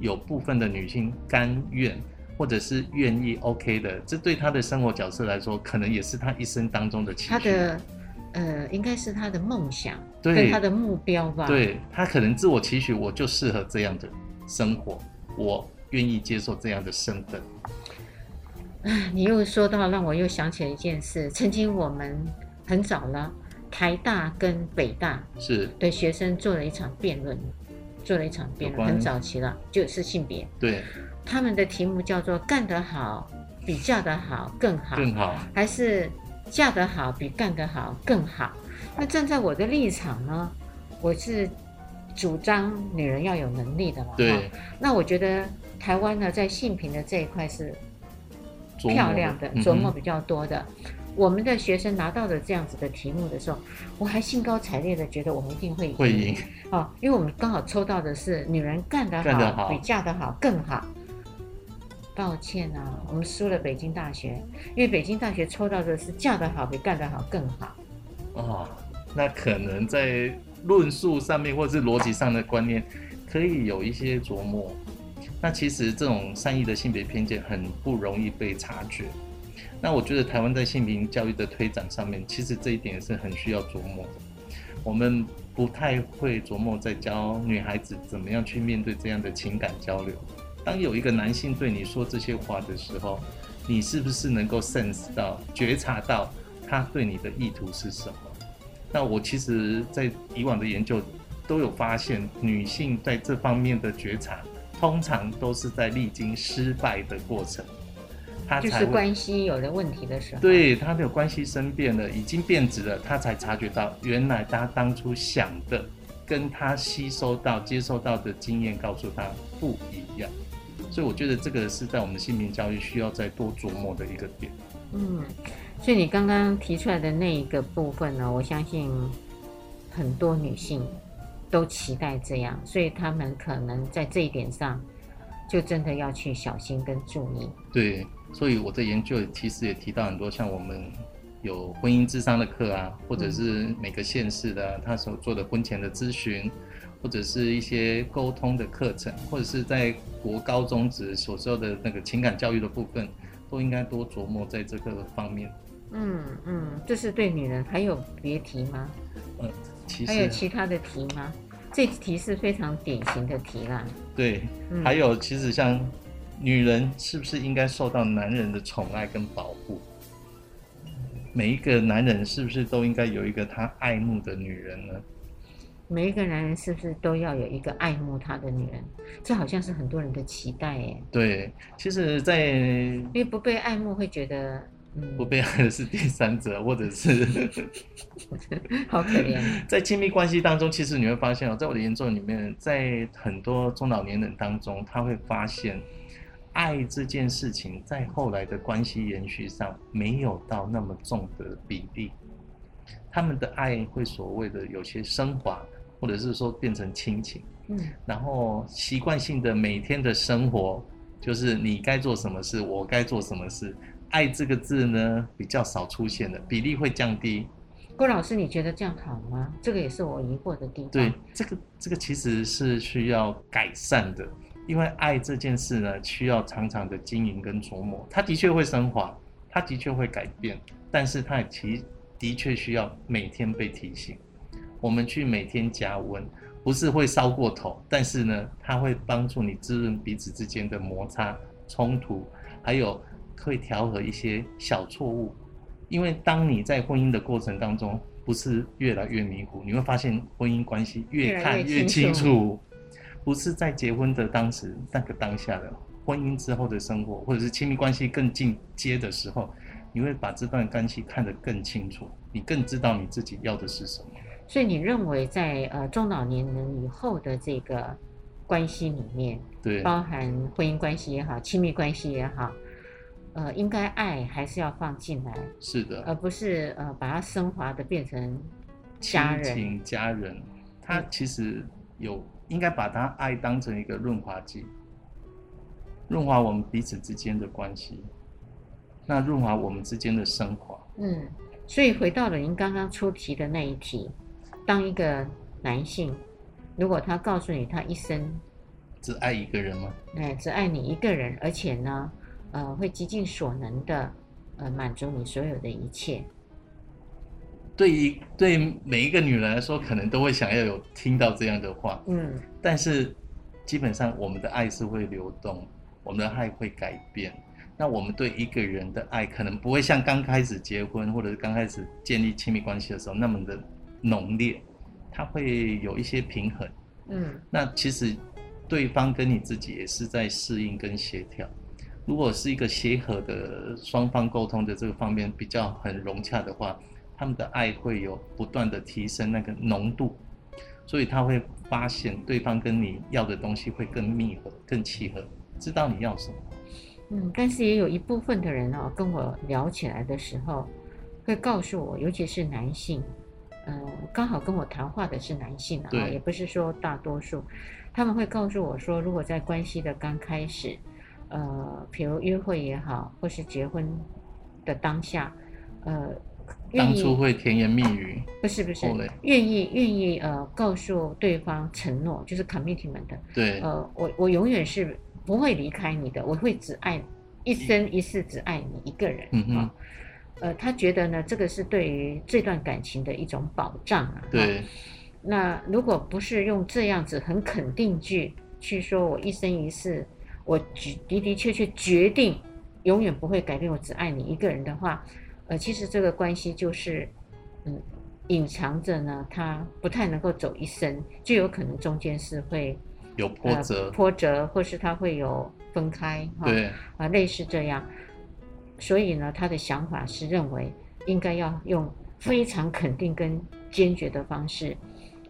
Speaker 2: 有部分的女性甘愿或者是愿意 OK 的，这对他的生活角色来说，可能也是他一生当中的期许。
Speaker 1: 她的，呃，应该是他的梦想，对他的目标吧。
Speaker 2: 对，他可能自我期许，我就适合这样的生活，我。愿意接受这样的身份。
Speaker 1: 你又说到，让我又想起了一件事。曾经我们很早了，台大跟北大是对学生做了一场辩论，做了一场辩论，很早期了，就是性别。
Speaker 2: 对，
Speaker 1: 他们的题目叫做“干得好比嫁得好更好”，
Speaker 2: 更好，
Speaker 1: 还是嫁得好比干得好更好？那站在我的立场呢，我是主张女人要有能力的嘛。
Speaker 2: 对，
Speaker 1: 那我觉得。台湾呢，在性平的这一块是漂亮的，琢磨比较多的。嗯、我们的学生拿到的这样子的题目的时候，我还兴高采烈的觉得我们一定会赢。
Speaker 2: 会赢
Speaker 1: 哦，因为我们刚好抽到的是女人干得好比嫁得好更好。抱歉啊，我们输了北京大学，因为北京大学抽到的是嫁得好比干得好更好。
Speaker 2: 哦，那可能在论述上面或者是逻辑上的观念可以有一些琢磨。那其实这种善意的性别偏见很不容易被察觉。那我觉得台湾在性平教育的推展上面，其实这一点是很需要琢磨的。我们不太会琢磨在教女孩子怎么样去面对这样的情感交流。当有一个男性对你说这些话的时候，你是不是能够 sense 到、觉察到他对你的意图是什么？那我其实，在以往的研究都有发现，女性在这方面的觉察。通常都是在历经失败的过程，他
Speaker 1: 就是关系有了问题的时候，
Speaker 2: 对他的关系生变了，已经变质了，他才察觉到原来他当初想的跟他吸收到、接受到的经验告诉他不一样，所以我觉得这个是在我们性平教育需要再多琢磨的一个点。
Speaker 1: 嗯，所以你刚刚提出来的那一个部分呢，我相信很多女性。都期待这样，所以他们可能在这一点上，就真的要去小心跟注意。
Speaker 2: 对，所以我的研究其实也提到很多，像我们有婚姻智商的课啊，或者是每个县市的、啊、他所做的婚前的咨询，或者是一些沟通的课程，或者是在国高中职所受的那个情感教育的部分，都应该多琢磨在这个方面。
Speaker 1: 嗯嗯，这是对女人，还有别提吗？
Speaker 2: 呃，其实
Speaker 1: 还有其他的题吗？这题是非常典型的题啦。
Speaker 2: 对，嗯、还有其实像女人是不是应该受到男人的宠爱跟保护？每一个男人是不是都应该有一个他爱慕的女人呢？
Speaker 1: 每一个男人是不是都要有一个爱慕他的女人？这好像是很多人的期待耶。
Speaker 2: 对，其实，在
Speaker 1: 因为不被爱慕会觉得，嗯，
Speaker 2: 不被爱的是第三者，或者是
Speaker 1: 好可怜。
Speaker 2: 在亲密关系当中，其实你会发现哦，在我的研究里面，在很多中老年人当中，他会发现，爱这件事情在后来的关系延续上没有到那么重的比例，他们的爱会所谓的有些升华。或者是说变成亲情，嗯，然后习惯性的每天的生活，就是你该做什么事，我该做什么事，爱这个字呢比较少出现的比例会降低。
Speaker 1: 郭老师，你觉得这样好吗？这个也是我疑惑的地方。
Speaker 2: 对，这个这个其实是需要改善的，因为爱这件事呢需要常常的经营跟琢磨。它的确会升华，它的确会改变，但是它也其的确需要每天被提醒。我们去每天加温，不是会烧过头，但是呢，它会帮助你滋润彼此之间的摩擦、冲突，还有可以调和一些小错误。因为当你在婚姻的过程当中，不是越来越迷糊，你会发现婚姻关系越看越清楚。清楚不是在结婚的当时那个当下的婚姻之后的生活，或者是亲密关系更进阶的时候，你会把这段关系看得更清楚，你更知道你自己要的是什么。
Speaker 1: 所以你认为在呃中老年人以后的这个关系里面，
Speaker 2: 对，
Speaker 1: 包含婚姻关系也好，亲密关系也好，呃，应该爱还是要放进来，
Speaker 2: 是的，
Speaker 1: 而不是呃把它升华的变成家人。亲情
Speaker 2: 家人，他其实有应该把他爱当成一个润滑剂，润滑我们彼此之间的关系，那润滑我们之间的升华。
Speaker 1: 嗯，所以回到了您刚刚出题的那一题。当一个男性，如果他告诉你他一生
Speaker 2: 只爱一个人吗？
Speaker 1: 哎，只爱你一个人，而且呢，呃，会极尽所能的，呃，满足你所有的一切。
Speaker 2: 对于对每一个女人来说，可能都会想要有听到这样的话。嗯，但是基本上我们的爱是会流动，我们的爱会改变。那我们对一个人的爱，可能不会像刚开始结婚或者是刚开始建立亲密关系的时候那么的。浓烈，它会有一些平衡。嗯，那其实对方跟你自己也是在适应跟协调。如果是一个协和的双方沟通的这个方面比较很融洽的话，他们的爱会有不断的提升那个浓度，所以他会发现对方跟你要的东西会更密合、更契合，知道你要什么。
Speaker 1: 嗯，但是也有一部分的人哦，跟我聊起来的时候，会告诉我，尤其是男性。嗯，刚好跟我谈话的是男性啊，也不是说大多数，他们会告诉我说，如果在关系的刚开始，呃，比如约会也好，或是结婚的当下，呃，
Speaker 2: 当初会甜言蜜语，
Speaker 1: 不是不是，愿意愿意呃告诉对方承诺，就是 commitment 的，
Speaker 2: 对，
Speaker 1: 呃，我我永远是不会离开你的，我会只爱一生一世只爱你一个人，嗯哼。呃，他觉得呢，这个是对于这段感情的一种保障啊。
Speaker 2: 对。
Speaker 1: 那如果不是用这样子很肯定句去说，我一生一世，我的的确确决定永远不会改变，我只爱你一个人的话，呃，其实这个关系就是，嗯，隐藏着呢，他不太能够走一生，就有可能中间是会
Speaker 2: 有波折，
Speaker 1: 呃、波折，或是他会有分开，
Speaker 2: 对，
Speaker 1: 啊、呃，类似这样。所以呢，他的想法是认为应该要用非常肯定跟坚决的方式，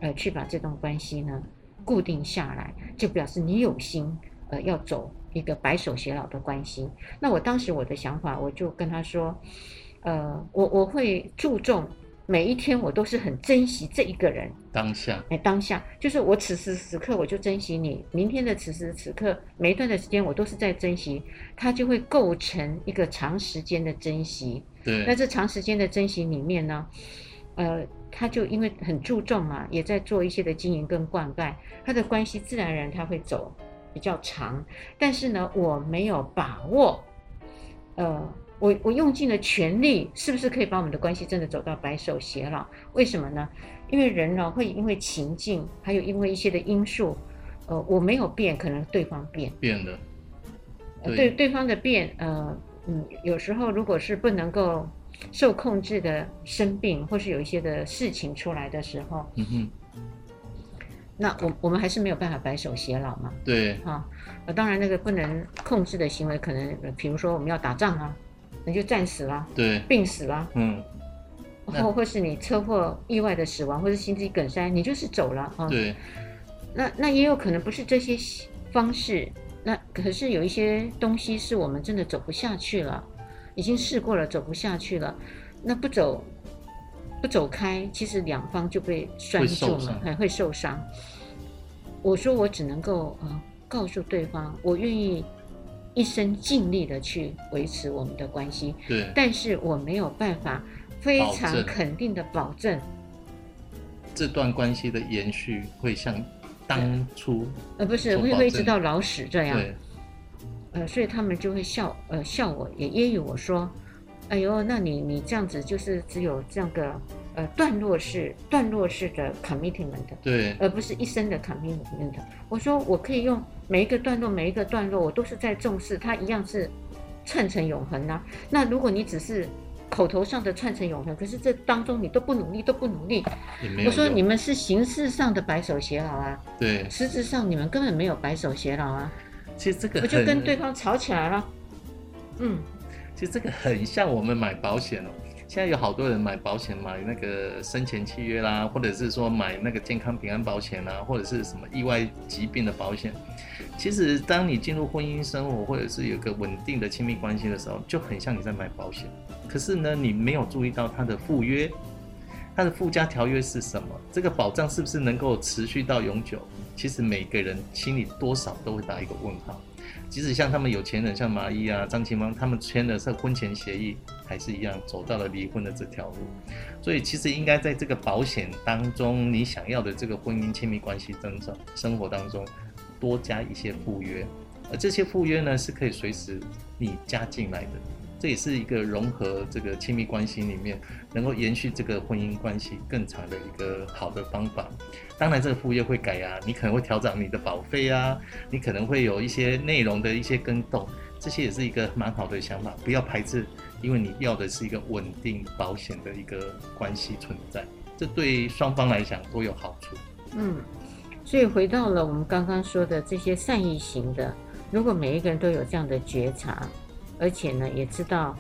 Speaker 1: 呃，去把这段关系呢固定下来，就表示你有心，呃，要走一个白首偕老的关系。那我当时我的想法，我就跟他说，呃，我我会注重。每一天我都是很珍惜这一个人
Speaker 2: 当下，
Speaker 1: 哎，当下就是我此时此刻我就珍惜你，明天的此时此刻每一段的时间我都是在珍惜，它就会构成一个长时间的珍惜。
Speaker 2: 对，
Speaker 1: 那这长时间的珍惜里面呢，呃，他就因为很注重嘛，也在做一些的经营跟灌溉，他的关系自然而然他会走比较长，但是呢，我没有把握，呃。我我用尽了全力，是不是可以把我们的关系真的走到白首偕老？为什么呢？因为人呢，会因为情境，还有因为一些的因素，呃，我没有变，可能对方变。
Speaker 2: 变了。
Speaker 1: 对，对对方的变，呃，嗯，有时候如果是不能够受控制的生病，或是有一些的事情出来的时候，
Speaker 2: 嗯哼，
Speaker 1: 那我我们还是没有办法白首偕老嘛。
Speaker 2: 对，
Speaker 1: 啊，呃，当然那个不能控制的行为，可能比如说我们要打仗啊，那就战死了，
Speaker 2: 对，
Speaker 1: 病死了，
Speaker 2: 嗯，
Speaker 1: 或或是你车祸意外的死亡，或是心肌梗塞，你就是走了啊。
Speaker 2: 对，
Speaker 1: 那那也有可能不是这些方式。那可是有一些东西是我们真的走不下去了，已经试过了，走不下去了。那不走，不走开，其实两方就被拴住了，还会受伤。我说我只能够呃告诉对方，我愿意一生尽力的去维持我们的关系。
Speaker 2: 对。
Speaker 1: 但是我没有办法非常肯定的保证，
Speaker 2: 这段关系的延续会像。当初
Speaker 1: 呃不是会会一直到老死这样，
Speaker 2: 对，
Speaker 1: 呃所以他们就会笑呃笑我也揶揄我说，哎呦那你你这样子就是只有这样个呃段落式段落式的 commitment，
Speaker 2: 对，
Speaker 1: 而不是一生的 commitment。我说我可以用每一个段落每一个段落我都是在重视，它一样是称成永恒啊。那如果你只是。口头上的串成永恒，可是这当中你都不努力，都不努力。我说你们是形式上的白首偕老啊，
Speaker 2: 对，
Speaker 1: 实质上你们根本没有白首偕老啊。
Speaker 2: 其实这个
Speaker 1: 我就跟对方吵起来了。嗯，
Speaker 2: 其实这个很像我们买保险哦。现在有好多人买保险，买那个生前契约啦，或者是说买那个健康平安保险啦，或者是什么意外疾病的保险。其实当你进入婚姻生活，或者是有个稳定的亲密关系的时候，就很像你在买保险。可是呢，你没有注意到它的附约，它的附加条约是什么？这个保障是不是能够持续到永久？其实每个人心里多少都会打一个问号。即使像他们有钱人，像马伊啊、张清芳，他们签的是婚前协议，还是一样走到了离婚的这条路。所以，其实应该在这个保险当中，你想要的这个婚姻亲密关系增长生活当中，多加一些附约，而这些附约呢，是可以随时你加进来的。这也是一个融合这个亲密关系里面，能够延续这个婚姻关系更长的一个好的方法。当然，这个副业会改啊，你可能会调整你的保费啊，你可能会有一些内容的一些更动，这些也是一个蛮好的想法。不要排斥，因为你要的是一个稳定保险的一个关系存在，这对双方来讲都有好处。
Speaker 1: 嗯，所以回到了我们刚刚说的这些善意型的，如果每一个人都有这样的觉察。而且呢，也知道，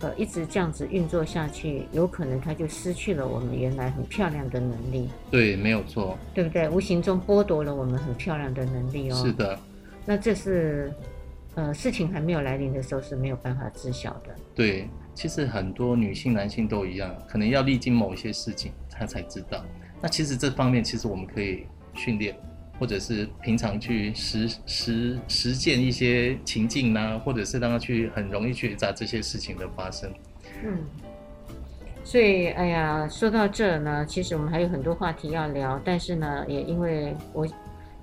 Speaker 1: 呃，一直这样子运作下去，有可能他就失去了我们原来很漂亮的能力。
Speaker 2: 对，没有错，
Speaker 1: 对不对？无形中剥夺了我们很漂亮的能力哦。
Speaker 2: 是的。
Speaker 1: 那这是，呃，事情还没有来临的时候是没有办法知晓的。
Speaker 2: 对，其实很多女性、男性都一样，可能要历经某一些事情，他才知道。那其实这方面，其实我们可以训练。或者是平常去实实实践一些情境啊，或者是让他去很容易觉察这些事情的发生。
Speaker 1: 嗯，所以哎呀，说到这呢，其实我们还有很多话题要聊，但是呢，也因为我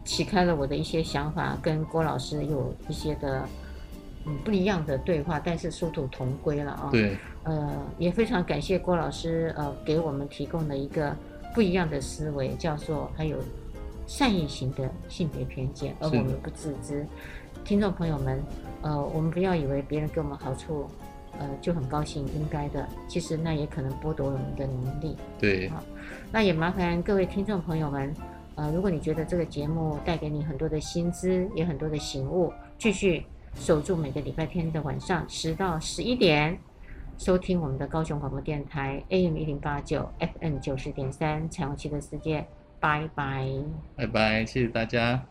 Speaker 1: 启开了我的一些想法，跟郭老师有一些的嗯不一样的对话，但是殊途同归了啊、哦。
Speaker 2: 对。
Speaker 1: 呃，也非常感谢郭老师呃给我们提供了一个不一样的思维，叫做还有。善意型的性别偏见，而我们不自知。听众朋友们，呃，我们不要以为别人给我们好处，呃，就很高兴，应该的。其实那也可能剥夺了我们的能力。
Speaker 2: 对。
Speaker 1: 好，那也麻烦各位听众朋友们，呃，如果你觉得这个节目带给你很多的薪资，也很多的醒悟，继续守住每个礼拜天的晚上十到十一点，收听我们的高雄广播电台 AM 一零八九 FM 九十点三彩虹七的世界。拜拜，
Speaker 2: 拜拜，谢谢大家。